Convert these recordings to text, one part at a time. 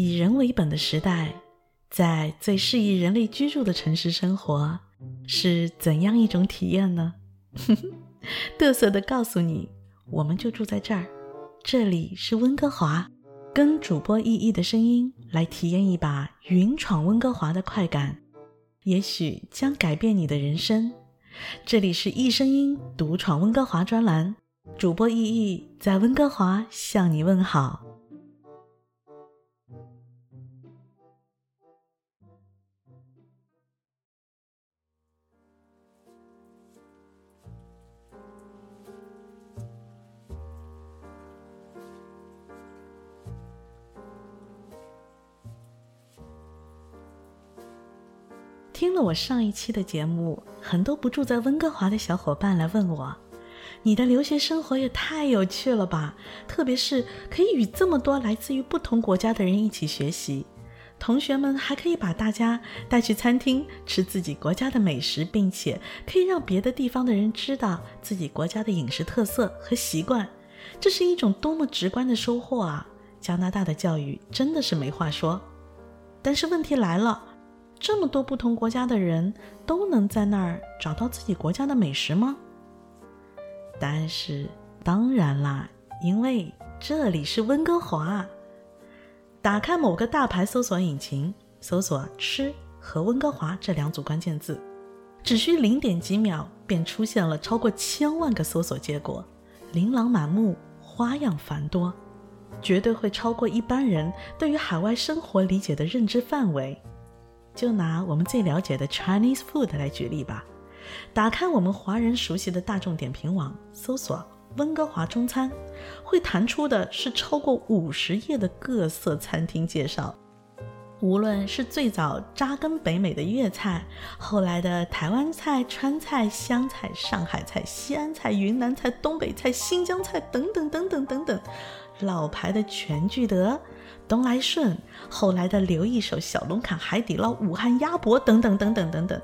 以人为本的时代，在最适宜人类居住的城市生活，是怎样一种体验呢？嘚瑟地告诉你，我们就住在这儿，这里是温哥华，跟主播意义的声音来体验一把云闯温哥华的快感，也许将改变你的人生。这里是易声音独闯温哥华专栏，主播意义在温哥华向你问好。听了我上一期的节目，很多不住在温哥华的小伙伴来问我：“你的留学生活也太有趣了吧？特别是可以与这么多来自于不同国家的人一起学习，同学们还可以把大家带去餐厅吃自己国家的美食，并且可以让别的地方的人知道自己国家的饮食特色和习惯，这是一种多么直观的收获啊！加拿大的教育真的是没话说。但是问题来了。”这么多不同国家的人都能在那儿找到自己国家的美食吗？答案是当然啦，因为这里是温哥华。打开某个大牌搜索引擎，搜索“吃”和“温哥华”这两组关键字，只需零点几秒便出现了超过千万个搜索结果，琳琅满目，花样繁多，绝对会超过一般人对于海外生活理解的认知范围。就拿我们最了解的 Chinese food 来举例吧，打开我们华人熟悉的大众点评网，搜索“温哥华中餐”，会弹出的是超过五十页的各色餐厅介绍。无论是最早扎根北美的粤菜，后来的台湾菜、川菜、湘菜、上海菜、西安菜、云南菜、东北菜、新疆菜等等等等等等，老牌的全聚德。东来顺，后来的刘一手、小龙坎、海底捞、武汉鸭脖等等等等等等，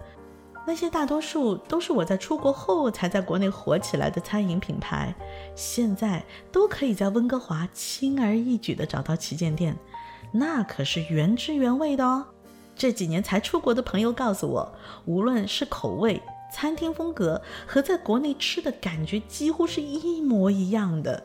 那些大多数都是我在出国后才在国内火起来的餐饮品牌，现在都可以在温哥华轻而易举地找到旗舰店，那可是原汁原味的哦。这几年才出国的朋友告诉我，无论是口味、餐厅风格和在国内吃的感觉，几乎是一模一样的。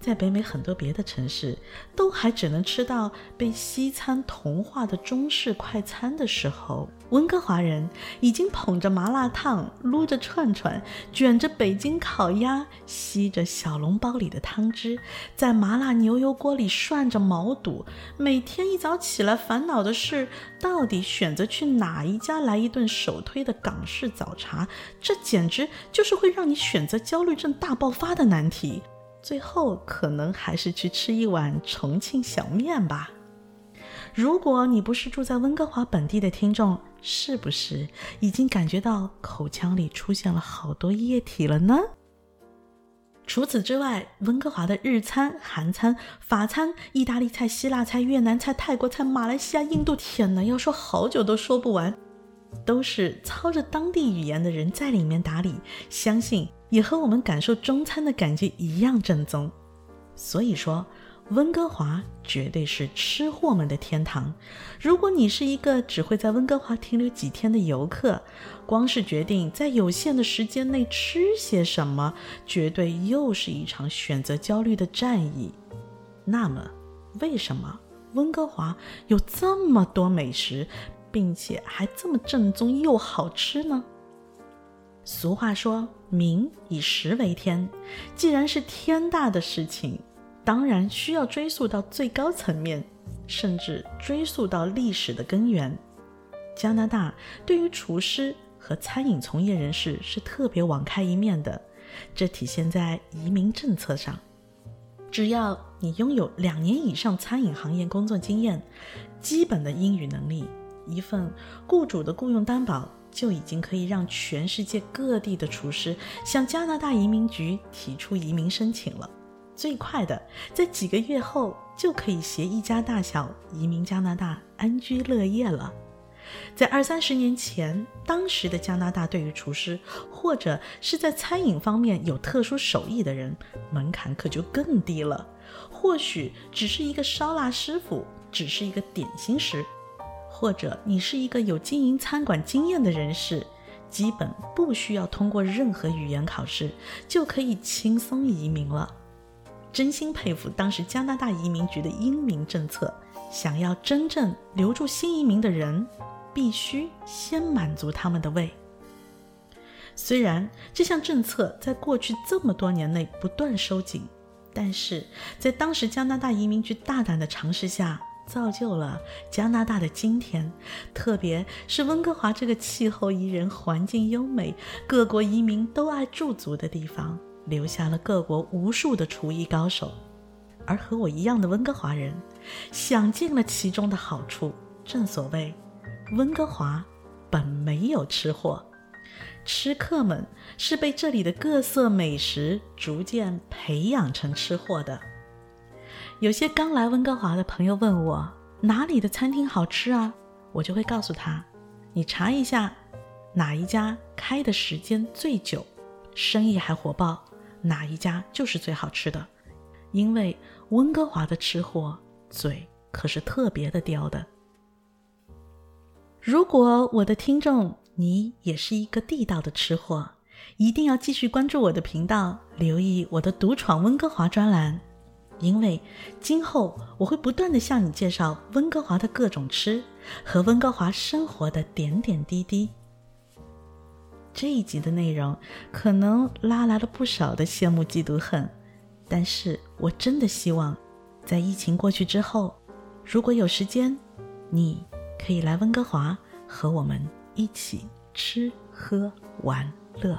在北美很多别的城市，都还只能吃到被西餐同化的中式快餐的时候，温哥华人已经捧着麻辣烫，撸着串串，卷着北京烤鸭，吸着小笼包里的汤汁，在麻辣牛油锅里涮着毛肚，每天一早起来烦恼的是，到底选择去哪一家来一顿首推的港式早茶？这简直就是会让你选择焦虑症大爆发的难题。最后可能还是去吃一碗重庆小面吧。如果你不是住在温哥华本地的听众，是不是已经感觉到口腔里出现了好多液体了呢？除此之外，温哥华的日餐、韩餐、法餐、意大利菜、希腊菜、越南菜、泰国菜、马来西亚、印度，天哪，要说好久都说不完。都是操着当地语言的人在里面打理，相信也和我们感受中餐的感觉一样正宗。所以说，温哥华绝对是吃货们的天堂。如果你是一个只会在温哥华停留几天的游客，光是决定在有限的时间内吃些什么，绝对又是一场选择焦虑的战役。那么，为什么温哥华有这么多美食？并且还这么正宗又好吃呢？俗话说“民以食为天”，既然是天大的事情，当然需要追溯到最高层面，甚至追溯到历史的根源。加拿大对于厨师和餐饮从业人士是特别网开一面的，这体现在移民政策上。只要你拥有两年以上餐饮行业工作经验，基本的英语能力。一份雇主的雇佣担保就已经可以让全世界各地的厨师向加拿大移民局提出移民申请了。最快的，在几个月后就可以携一家大小移民加拿大，安居乐业了。在二三十年前，当时的加拿大对于厨师或者是在餐饮方面有特殊手艺的人，门槛可就更低了。或许只是一个烧腊师傅。只是一个点心师，或者你是一个有经营餐馆经验的人士，基本不需要通过任何语言考试，就可以轻松移民了。真心佩服当时加拿大移民局的英明政策。想要真正留住新移民的人，必须先满足他们的胃。虽然这项政策在过去这么多年内不断收紧，但是在当时加拿大移民局大胆的尝试下，造就了加拿大的今天。特别是温哥华这个气候宜人、环境优美、各国移民都爱驻足的地方，留下了各国无数的厨艺高手。而和我一样的温哥华人，享尽了其中的好处。正所谓，温哥华本没有吃货，吃客们是被这里的各色美食逐渐培养成吃货的。有些刚来温哥华的朋友问我哪里的餐厅好吃啊，我就会告诉他：你查一下哪一家开的时间最久，生意还火爆，哪一家就是最好吃的。因为温哥华的吃货嘴可是特别的刁的。如果我的听众你也是一个地道的吃货，一定要继续关注我的频道，留意我的独闯温哥华专栏，因为今后我会不断地向你介绍温哥华的各种吃和温哥华生活的点点滴滴。这一集的内容可能拉来了不少的羡慕嫉妒恨。但是我真的希望，在疫情过去之后，如果有时间，你可以来温哥华和我们一起吃喝玩乐。